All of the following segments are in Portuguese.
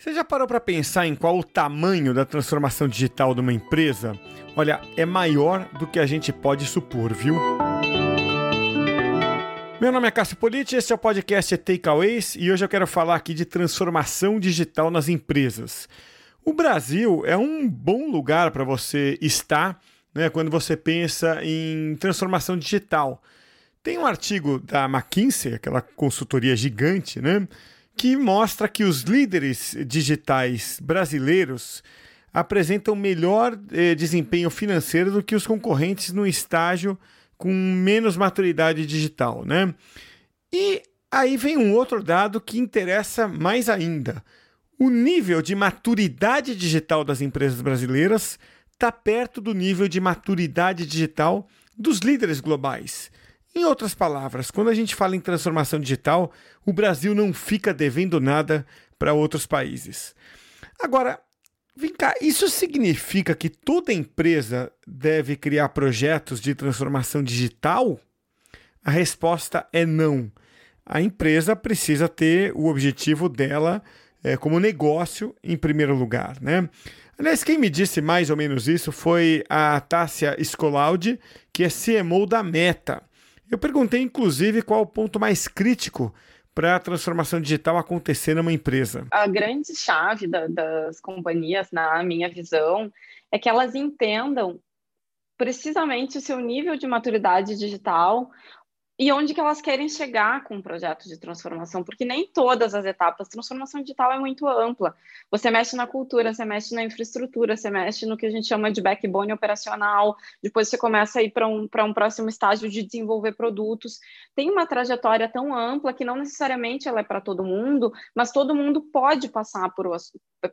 Você já parou para pensar em qual o tamanho da transformação digital de uma empresa? Olha, é maior do que a gente pode supor, viu? Meu nome é Cássio Politi, este é o podcast Takeaways e hoje eu quero falar aqui de transformação digital nas empresas. O Brasil é um bom lugar para você estar né, quando você pensa em transformação digital. Tem um artigo da McKinsey, aquela consultoria gigante, né? Que mostra que os líderes digitais brasileiros apresentam melhor eh, desempenho financeiro do que os concorrentes no estágio com menos maturidade digital, né? E aí vem um outro dado que interessa mais ainda. O nível de maturidade digital das empresas brasileiras está perto do nível de maturidade digital dos líderes globais. Em outras palavras, quando a gente fala em transformação digital, o Brasil não fica devendo nada para outros países. Agora, vem cá, isso significa que toda empresa deve criar projetos de transformação digital? A resposta é não. A empresa precisa ter o objetivo dela é, como negócio em primeiro lugar, né? Aliás, quem me disse mais ou menos isso foi a Tássia Scolaudi, que é CMO da Meta. Eu perguntei, inclusive, qual o ponto mais crítico para a transformação digital acontecer numa empresa. A grande chave da, das companhias, na minha visão, é que elas entendam precisamente o seu nível de maturidade digital, e onde que elas querem chegar com o projeto de transformação, porque nem todas as etapas, transformação digital é muito ampla. Você mexe na cultura, você mexe na infraestrutura, você mexe no que a gente chama de backbone operacional, depois você começa a ir para um, um próximo estágio de desenvolver produtos. Tem uma trajetória tão ampla que não necessariamente ela é para todo mundo, mas todo mundo pode passar por,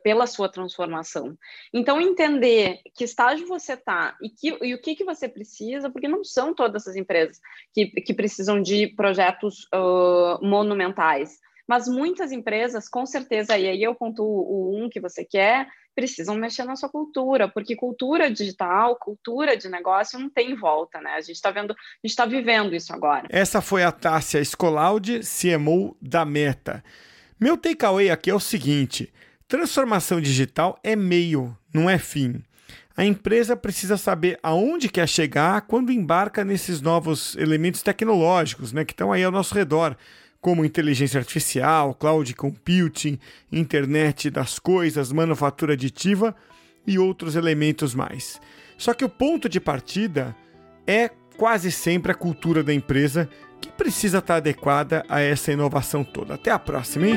pela sua transformação. Então, entender que estágio você está e, que, e o que, que você precisa, porque não são todas as empresas que, que precisam de projetos uh, monumentais, mas muitas empresas, com certeza, e aí eu ponto o um que você quer, precisam mexer na sua cultura, porque cultura digital, cultura de negócio não tem volta, né? A gente está vendo, a gente está vivendo isso agora. Essa foi a Tássia Scolaude, CMO da Meta. Meu takeaway aqui é o seguinte: Transformação digital é meio, não é fim. A empresa precisa saber aonde quer chegar quando embarca nesses novos elementos tecnológicos né, que estão aí ao nosso redor, como inteligência artificial, cloud computing, internet das coisas, manufatura aditiva e outros elementos mais. Só que o ponto de partida é quase sempre a cultura da empresa que precisa estar adequada a essa inovação toda. Até a próxima, hein?